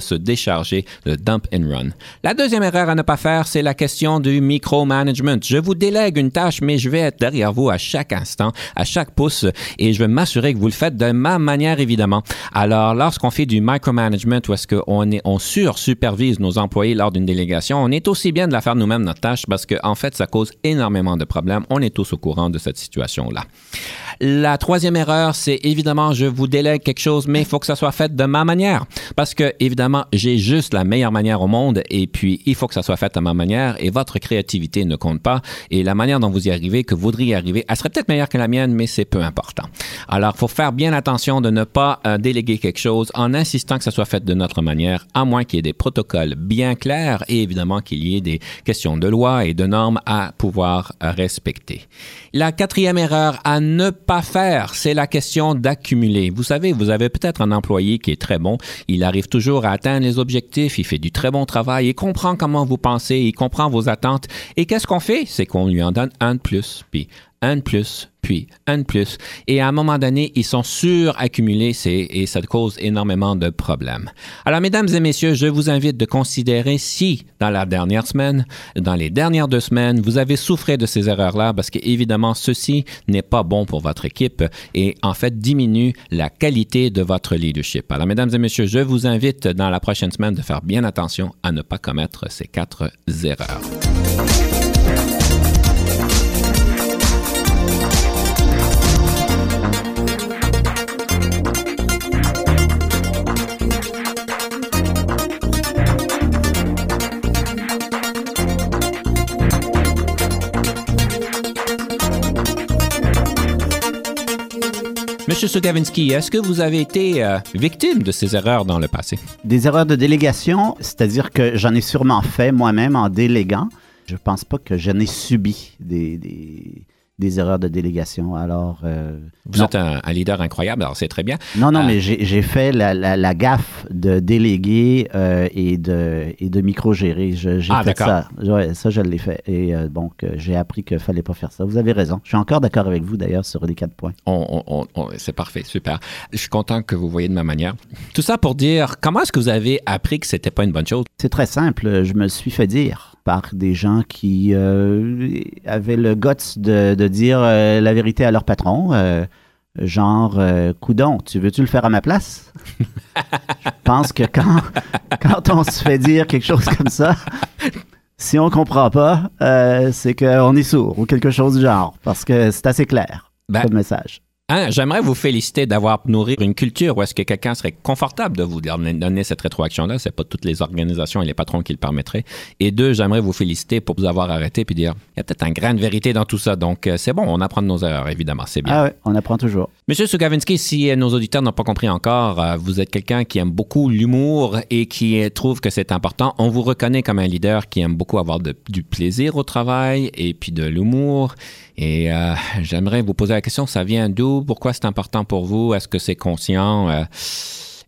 se décharger, le dump and run. La deuxième erreur à ne pas faire, c'est la question du micromanagement. Je vous délègue une tâche, mais je vais être derrière vous à chaque instant, à chaque pouce, et je vais m'assurer que vous le faites de ma manière, évidemment. Alors, lorsqu'on fait du micromanagement, ou est-ce qu'on est, sur-supervise nos employés lors d'une délégation, on est aussi bien de la faire nous-mêmes, notre tâche, parce qu'en en fait, ça cause énormément de problèmes. On est tous au courant de cette situation-là. La troisième erreur, c'est évidemment, je vous délègue quelque chose, mais il faut que ça soit fait de ma manière. Parce que, évidemment, j'ai juste la meilleure manière au monde et puis il faut que ça soit fait de ma manière et votre créativité ne compte pas. Et la manière dont vous y arrivez, que vous voudriez y arriver, elle serait peut-être meilleure que la mienne, mais c'est peu important. Alors, il faut faire bien attention de ne pas euh, déléguer quelque chose en insistant que ça soit fait de notre manière, à moins qu'il y ait des protocoles bien clairs et évidemment qu'il y ait des questions de loi et de normes à pouvoir respecter. La quatrième erreur à ne pas faire, c'est la question d'accumuler. Vous savez, vous avez peut-être un employé qui est très il arrive toujours à atteindre les objectifs, il fait du très bon travail, il comprend comment vous pensez, il comprend vos attentes. Et qu'est-ce qu'on fait? C'est qu'on lui en donne un de plus, puis un de plus, puis un de plus. Et à un moment donné, ils sont suraccumulés et ça cause énormément de problèmes. Alors, mesdames et messieurs, je vous invite de considérer si, dans la dernière semaine, dans les dernières deux semaines, vous avez souffert de ces erreurs-là, parce qu'évidemment, ceci n'est pas bon pour votre équipe et en fait diminue la qualité de votre leadership. Alors, mesdames et messieurs, je vous invite dans la prochaine semaine de faire bien attention à ne pas commettre ces quatre erreurs. Monsieur Sugavinsky, est-ce que vous avez été euh, victime de ces erreurs dans le passé? Des erreurs de délégation, c'est-à-dire que j'en ai sûrement fait moi-même en déléguant. Je pense pas que j'en ai subi des, des erreurs de délégation. Alors, euh, vous êtes un, leader incroyable, alors c'est très bien. Non, non, Euh, mais j'ai fait la, la, la gaffe de déléguer euh, et de, et de micro-gérer. J'ai Ah, fait d'accord. ça. Ouais, ça, je l'ai fait. Et donc, j'ai appris qu'il fallait pas faire ça. Vous avez raison. Je suis encore d'accord avec vous, d'ailleurs, sur les quatre points. C'est parfait, super. Je suis content que vous voyez de ma manière. Tout ça pour dire, comment est-ce que vous avez appris que c'était pas une bonne chose? C'est très simple. Je me suis fait dire par des gens qui euh, avaient le guts de, de dire euh, la vérité à leur patron. euh, genre, euh, coudon, tu veux-tu le faire à ma place? *laughs* Je pense que quand, quand on se fait dire quelque chose comme ça, si on comprend pas, euh, c'est qu'on est sourd ou quelque chose du genre, parce que c'est assez clair Ben, comme message. Un, j'aimerais vous féliciter d'avoir nourri une culture où est-ce que quelqu'un serait confortable de vous donner cette rétroaction-là. C'est pas toutes les organisations et les patrons qui le permettraient. Et deux, j'aimerais vous féliciter pour vous avoir arrêté puis dire, il y a peut-être un grain de vérité dans tout ça. Donc, euh, c'est bon, on apprend de nos erreurs, évidemment. C'est bien. Ah ouais, on apprend toujours. Monsieur Sugavinsky, si euh, nos auditeurs n'ont pas compris encore, euh, vous êtes quelqu'un qui aime beaucoup l'humour et qui trouve que c'est important. On vous reconnaît comme un leader qui aime beaucoup avoir de- du plaisir au travail et puis de l'humour. Et euh, j'aimerais vous poser la question, ça vient d'où? Pourquoi c'est important pour vous? Est-ce que c'est conscient? Euh,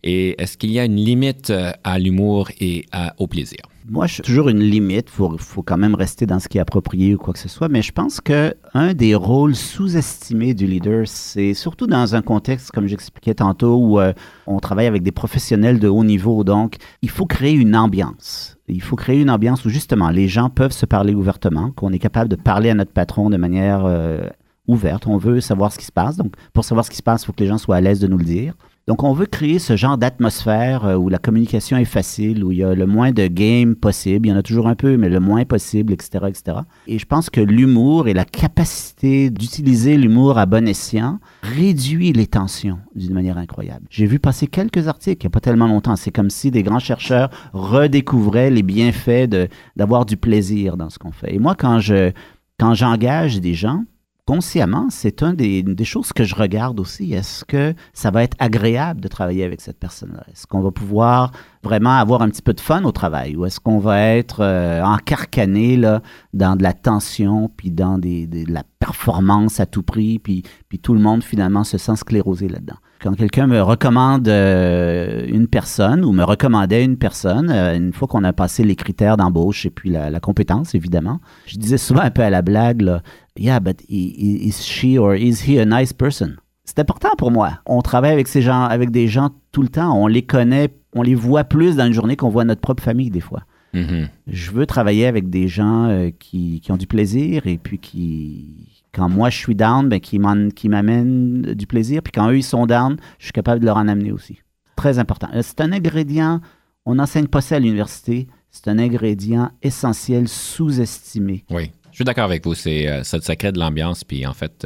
et est-ce qu'il y a une limite euh, à l'humour et à- au plaisir? Moi, je toujours une limite. Il faut, faut quand même rester dans ce qui est approprié ou quoi que ce soit. Mais je pense que un des rôles sous-estimés du leader, c'est surtout dans un contexte, comme j'expliquais tantôt, où euh, on travaille avec des professionnels de haut niveau. Donc, il faut créer une ambiance. Il faut créer une ambiance où justement les gens peuvent se parler ouvertement, qu'on est capable de parler à notre patron de manière euh, ouverte. On veut savoir ce qui se passe. Donc, pour savoir ce qui se passe, il faut que les gens soient à l'aise de nous le dire. Donc, on veut créer ce genre d'atmosphère euh, où la communication est facile, où il y a le moins de game possible. Il y en a toujours un peu, mais le moins possible, etc., etc. Et je pense que l'humour et la capacité d'utiliser l'humour à bon escient réduit les tensions d'une manière incroyable. J'ai vu passer quelques articles il n'y a pas tellement longtemps. C'est comme si des grands chercheurs redécouvraient les bienfaits d'avoir du plaisir dans ce qu'on fait. Et moi, quand je quand j'engage des gens, consciemment, c'est un des, une des choses que je regarde aussi. Est-ce que ça va être agréable de travailler avec cette personne-là? Est-ce qu'on va pouvoir vraiment avoir un petit peu de fun au travail? Ou est-ce qu'on va être euh, encarcané là, dans de la tension, puis dans de la performance à tout prix, puis, puis tout le monde finalement se sent sclérosé là-dedans? Quand quelqu'un me recommande euh, une personne ou me recommandait une personne, euh, une fois qu'on a passé les critères d'embauche et puis la, compétence, évidemment, je disais souvent un peu à la blague, là, Yeah, but is she or is he a nice person? C'est important pour moi. On travaille avec ces gens, avec des gens tout le temps. On les connaît, on les voit plus dans une journée qu'on voit notre propre famille des fois. Mhm. Je veux travailler avec des gens euh, qui, qui ont du plaisir et puis qui, quand moi je suis down, ben, qui m'amènent du plaisir. Puis quand eux ils sont down, je suis capable de leur en amener aussi. Très important. Euh, C'est un ingrédient, on n'enseigne pas ça à l'université. C'est un ingrédient essentiel, sous-estimé. Oui, je suis d'accord avec vous. C'est, euh, ça, ça crée de l'ambiance, puis en fait,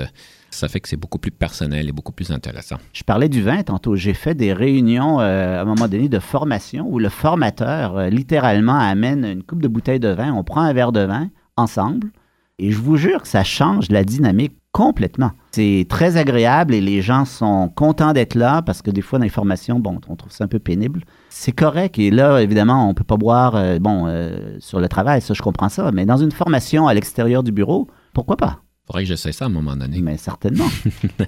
ça fait que c'est beaucoup plus personnel et beaucoup plus intéressant. Je parlais du vin tantôt. J'ai fait des réunions euh, à un moment donné de formation où le formateur euh, littéralement amène une coupe de bouteilles de vin. On prend un verre de vin ensemble et je vous jure que ça change la dynamique complètement. C'est très agréable et les gens sont contents d'être là parce que des fois dans les formations, bon, on trouve ça un peu pénible. C'est correct et là, évidemment, on peut pas boire euh, sur le travail, ça je comprends ça, mais dans une formation à l'extérieur du bureau, pourquoi pas? Faudrait que j'essaie ça à un moment donné. Mais certainement,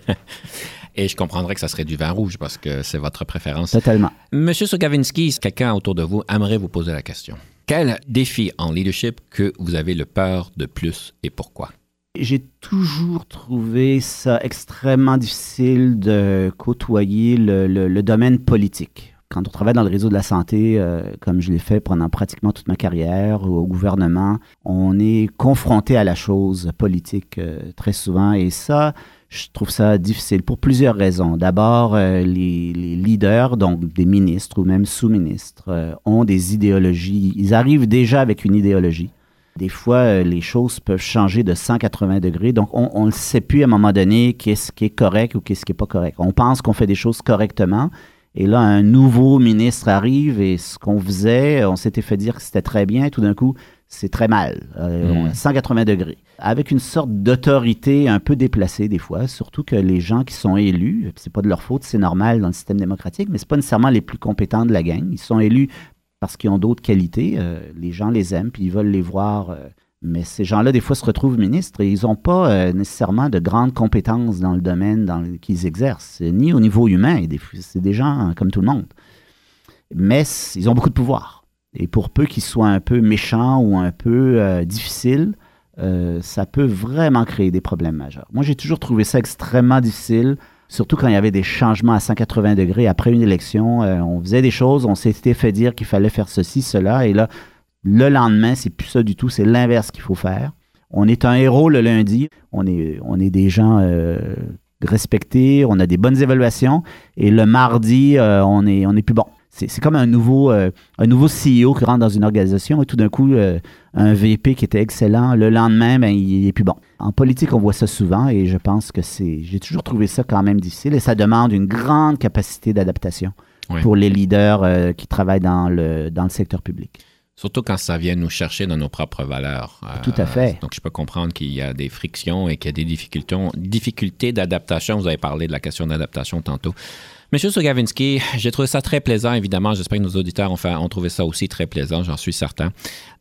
*laughs* Et je comprendrais que ça serait du vin rouge parce que c'est votre préférence. totalement. Monsieur Sogavinsky, quelqu'un autour de vous aimerait vous poser la question. Quel défi en leadership que vous avez le peur de plus et pourquoi? J'ai toujours trouvé ça extrêmement difficile de côtoyer le, le- le domaine politique. Quand on travaille dans le réseau de la santé, euh, comme je l'ai fait pendant pratiquement toute ma carrière, ou au gouvernement, on est confronté à la chose politique euh, très souvent. Et ça, je trouve ça difficile pour plusieurs raisons. D'abord, euh, les, leaders, donc des ministres ou même sous-ministres, ont des idéologies. Ils arrivent déjà avec une idéologie. Des fois, les choses peuvent changer de 180 degrés. Donc, on ne sait plus à un moment donné qu'est-ce qui est correct ou qu'est-ce qui n'est pas correct. On pense qu'on fait des choses correctement. Et là, un nouveau ministre arrive et ce qu'on faisait, on s'était fait dire que c'était très bien. Et tout d'un coup, c'est très mal. Euh, Mm. on- 180 degrés. Avec une sorte d'autorité un peu déplacée des fois, surtout que les gens qui sont élus, c'est pas de leur faute, c'est normal dans le système démocratique, mais c'est pas nécessairement les plus compétents de la gang. Ils sont élus parce qu'ils ont d'autres qualités. euh, les gens les aiment, puis ils veulent les voir. euh, mais ces gens-là, des fois, se retrouvent ministres et ils n'ont pas euh, nécessairement de grandes compétences dans le domaine qu'ils exercent, ni au niveau humain. C'est des gens euh, comme tout le monde. Mais ils ont beaucoup de pouvoir. Et pour peu qu'ils soient un peu méchants ou un peu euh, difficiles, euh, ça peut vraiment créer des problèmes majeurs. Moi, j'ai toujours trouvé ça extrêmement difficile, surtout quand il y avait des changements à 180 degrés après une élection. on faisait des choses, on s'était fait dire qu'il fallait faire ceci, cela, et là, le lendemain, c'est plus ça du tout, c'est l'inverse qu'il faut faire. On est un héros le lundi, on est, on est des gens euh, respectés, on a des bonnes évaluations, et le mardi, euh, on, est, on est plus bon. C'est c'est comme un nouveau, euh, un nouveau CEO qui rentre dans une organisation et tout d'un coup, euh, un VP qui était excellent, le lendemain, ben, il est plus bon. En politique, on voit ça souvent et je pense que c'est. J'ai toujours trouvé ça quand même difficile et ça demande une grande capacité d'adaptation Oui. pour les leaders euh, qui travaillent dans le, dans le secteur public. Surtout quand ça vient nous chercher dans nos propres valeurs. Euh, Tout à fait. Donc, je peux comprendre qu'il y a des frictions et qu'il y a des difficultés, difficultés d'adaptation. Vous avez parlé de la question d'adaptation tantôt. Monsieur Sogavinsky, j'ai trouvé ça très plaisant, évidemment. J'espère que nos auditeurs ont, fait, ont trouvé ça aussi très plaisant, j'en suis certain.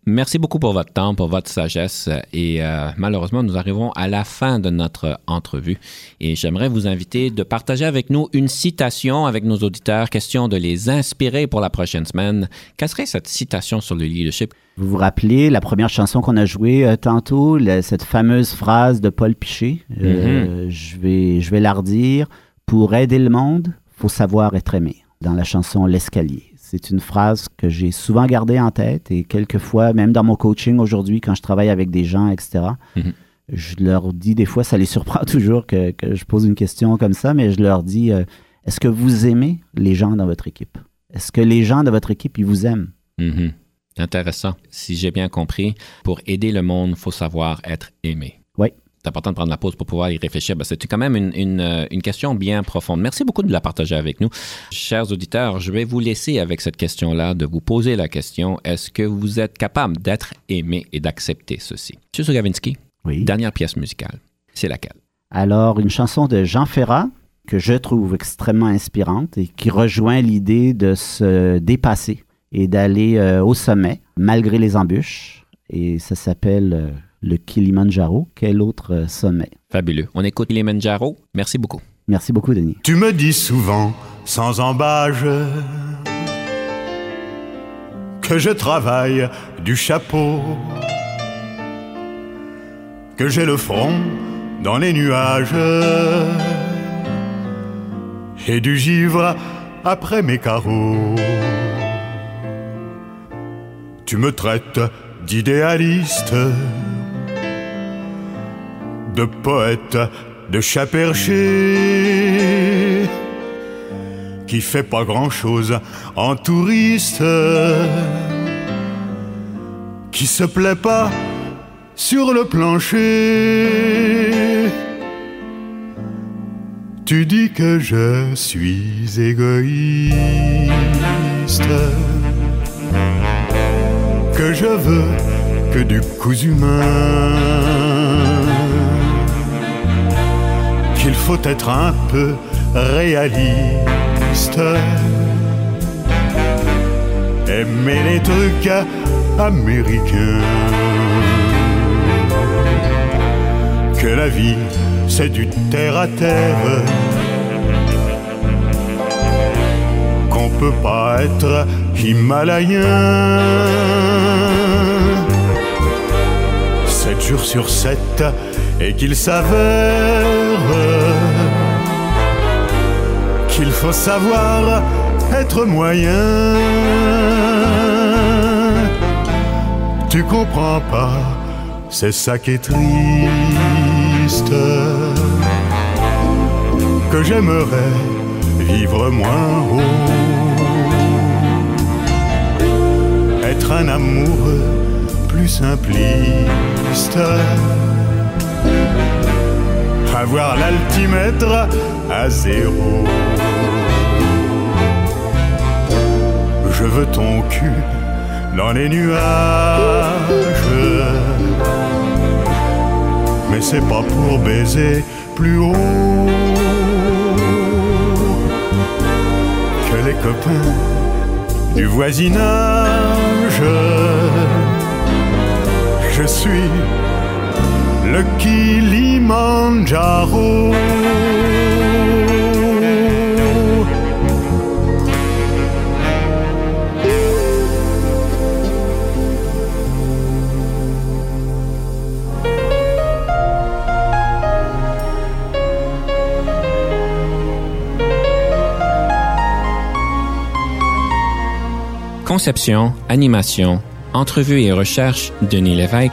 Merci beaucoup pour votre temps, pour votre sagesse. Et euh, malheureusement, nous arrivons à la fin de notre entrevue. Et j'aimerais vous inviter de partager avec nous une citation avec nos auditeurs, question de les inspirer pour la prochaine semaine. Quelle serait cette citation sur le leadership? Vous vous rappelez la première chanson qu'on a jouée euh, tantôt, la- cette fameuse phrase de Paul Piché. Euh, je, vais, je vais la redire. Pour aider le monde, faut savoir être aimé. Dans la chanson L'escalier. C'est une phrase que j'ai souvent gardée en tête et quelquefois, même dans mon coaching aujourd'hui, quand je travaille avec des gens, etc., Mhm. je leur dis, des fois, ça les *laughs* surprend toujours que, que je pose une question comme ça, mais je leur dis, euh, est-ce que vous aimez les gens dans votre équipe? Est-ce que les gens de votre équipe, ils vous aiment? Mhm. Intéressant. Si j'ai bien compris, pour aider le monde, il faut savoir être aimé. C'est important de prendre la pause pour pouvoir y réfléchir. Ben, c'est quand même une, une, euh, une question bien profonde. Merci beaucoup de la partager avec nous. Chers auditeurs, je vais vous laisser avec cette question-là, de vous poser la question, est-ce que vous êtes capable d'être aimé et d'accepter ceci? M. Sogavinsky, Oui. dernière pièce musicale. C'est laquelle? Alors, une chanson de Jean Ferrat que je trouve extrêmement inspirante et qui rejoint l'idée de se dépasser et d'aller euh, au sommet malgré les embûches. Et ça s'appelle euh, le Kilimanjaro. Quel autre euh, sommet? Fabuleux. On écoute Kilimanjaro. Merci beaucoup. Merci beaucoup, Denis. Tu me dis souvent, sans embâge, que je travaille du chapeau, que j'ai le front dans les nuages, et du givre après mes carreaux. Tu me traites d'idéaliste, de poète, de chat perché, qui fait pas grand chose en touriste, qui se plaît pas sur le plancher. Tu dis que je suis égoïste, que je veux que du cousu humain, qu'il faut être un peu réaliste, aimer les trucs américains, que la vie c'est du terre à terre. Qu'on peut pas être himalayen. Sept jours sur sept et qu'il s'avère qu'il faut savoir être moyen. Tu comprends pas, c'est ça qui est triste que j'aimerais vivre moins haut. Être un amoureux plus simpliste. Avoir l'altimètre à zéro. Je veux ton cul dans les nuages. Mais c'est pas pour baiser plus haut que les copains du voisinage. Je suis le. Conception, animation, entrevue et recherche, Denis Lévesque.